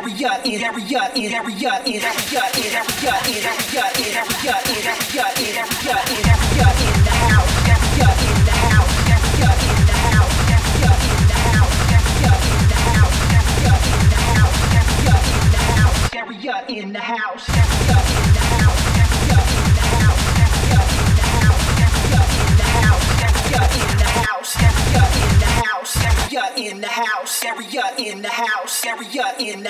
area, in area, in area, in area, in area.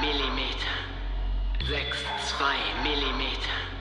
Millimeter. 6,2 Millimeter.